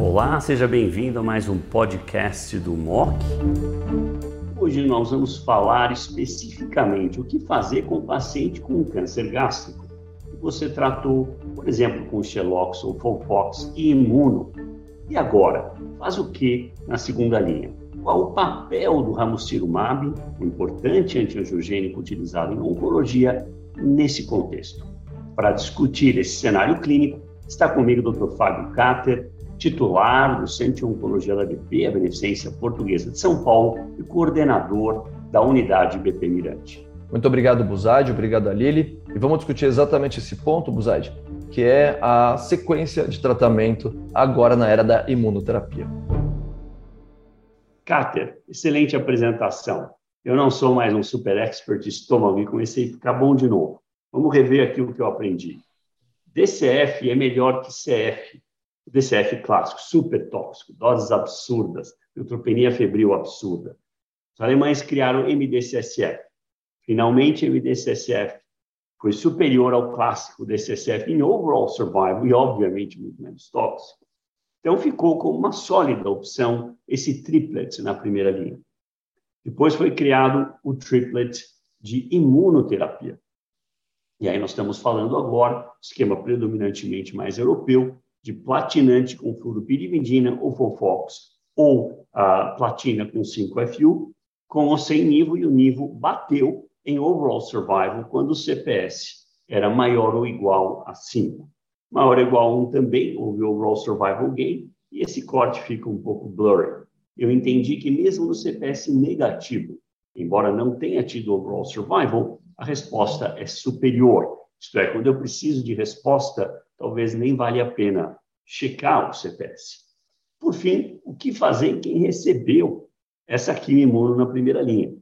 Olá, seja bem-vindo a mais um podcast do MOC. Hoje nós vamos falar especificamente o que fazer com o paciente com câncer gástrico. Você tratou, por exemplo, com Xelox ou Folfox e imuno. E agora, faz o que na segunda linha? Qual o papel do ramucirumab, o importante antiangiogênico utilizado em oncologia, nesse contexto? Para discutir esse cenário clínico, está comigo o Dr. Fábio Cater, titular do Centro de Oncologia da BP, a Beneficência Portuguesa de São Paulo, e coordenador da unidade BP Mirante. Muito obrigado, Buzaide, obrigado a Lili. E vamos discutir exatamente esse ponto, Buzaide, que é a sequência de tratamento agora na era da imunoterapia. Cáter, excelente apresentação. Eu não sou mais um super expert de estômago e comecei a ficar bom de novo. Vamos rever aqui o que eu aprendi. DCF é melhor que CF. DCF clássico, super tóxico, doses absurdas, neutropenia febril absurda. Os alemães criaram MDCSF. Finalmente, MDCSF foi superior ao clássico DCSF em overall survival e, obviamente, muito menos tóxico. Então, ficou como uma sólida opção esse triplet na primeira linha. Depois foi criado o triplet de imunoterapia. E aí nós estamos falando agora, esquema predominantemente mais europeu, de platinante com fluoropyrimidina ou Fofox, ou a platina com 5-FU, com o sem nível, e o nível bateu em overall survival quando o CPS era maior ou igual a 5 maior ou igual a 1 também, houve overall survival gain, e esse corte fica um pouco blurry. Eu entendi que mesmo no CPS negativo, embora não tenha tido overall survival, a resposta é superior. Isto é, quando eu preciso de resposta, talvez nem vale a pena checar o CPS. Por fim, o que fazer em quem recebeu essa quimioimuno na primeira linha?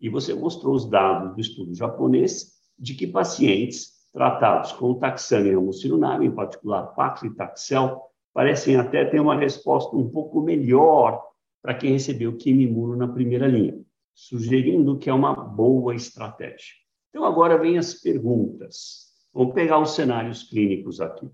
E você mostrou os dados do estudo japonês de que pacientes tratados com taxano e ramucirumab, em particular paclitaxel, parecem até ter uma resposta um pouco melhor para quem recebeu quimimuno na primeira linha, sugerindo que é uma boa estratégia. Então, agora vem as perguntas. Vamos pegar os cenários clínicos aqui.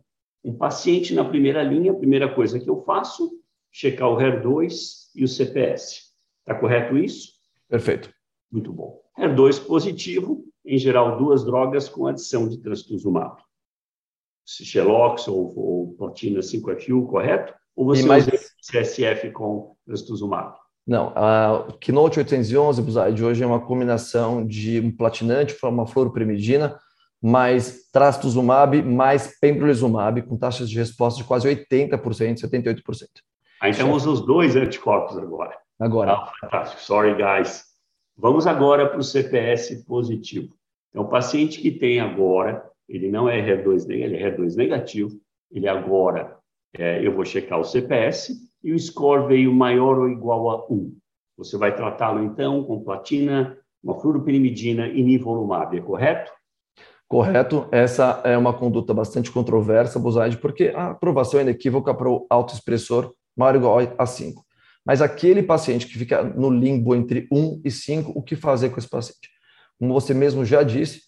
Um paciente na primeira linha, a primeira coisa que eu faço, checar o HER2 e o CPS. Está correto isso? Perfeito. Muito bom. HER2 positivo, em geral, duas drogas com adição de trastuzumab. Xelox ou, ou platina 5-FU, correto? Ou você mais... usa CSF com trastuzumab? Não, a Keynote 811 de hoje é uma combinação de um platinante, uma fluoroprimidina, mais trastuzumab, mais pembrolizumab, com taxas de resposta de quase 80%, 78%. Ah, então usa os dois anticorpos agora. Agora. Ah, fantástico. Sorry, guys. Vamos agora para o CPS positivo. Então, o paciente que tem agora, ele não é HER2, ele é HER2 negativo, ele agora, é, eu vou checar o CPS e o score veio maior ou igual a 1. Você vai tratá-lo, então, com platina, uma fluoropirimidina e nivolumab, é correto? Correto. Essa é uma conduta bastante controversa, Buzaide, porque a aprovação é inequívoca para o autoexpressor maior ou igual a 5. Mas aquele paciente que fica no limbo entre 1 e 5, o que fazer com esse paciente? Como você mesmo já disse,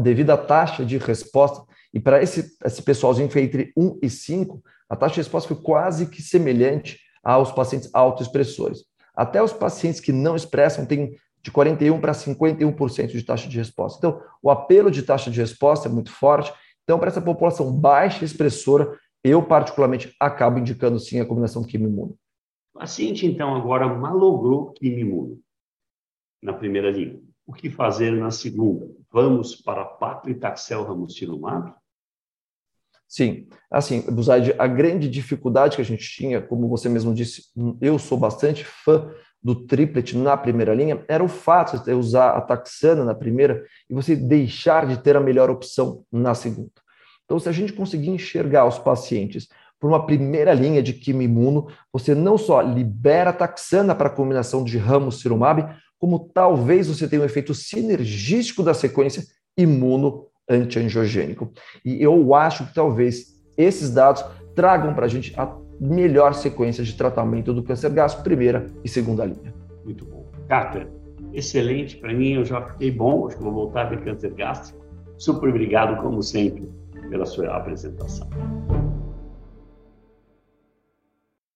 devido à taxa de resposta, e para esse, esse pessoalzinho que entre 1 e 5, a taxa de resposta foi quase que semelhante aos pacientes autoexpressores. Até os pacientes que não expressam têm de 41% para 51% de taxa de resposta. Então, o apelo de taxa de resposta é muito forte. Então, para essa população baixa expressora, eu particularmente acabo indicando sim a combinação quimio-imuno. O paciente, então, agora malogrou quimio-imuno na primeira linha. O que fazer na segunda? Vamos para paclitaxel ramucirumab? Sim, assim, Buzaide, a grande dificuldade que a gente tinha, como você mesmo disse, eu sou bastante fã do triplet na primeira linha, era o fato de usar a taxana na primeira e você deixar de ter a melhor opção na segunda. Então, se a gente conseguir enxergar os pacientes por uma primeira linha de quimimuno, você não só libera a taxana para a combinação de ramucirumab, como talvez você tenha um efeito sinergístico da sequência imuno-antiangiogênico. E eu acho que talvez esses dados tragam para a gente a melhor sequência de tratamento do câncer gástrico, primeira e segunda linha. Muito bom. Cáter, excelente. Para mim, eu já fiquei bom, acho que vou voltar a ver câncer gástrico. Super obrigado, como sempre, pela sua apresentação.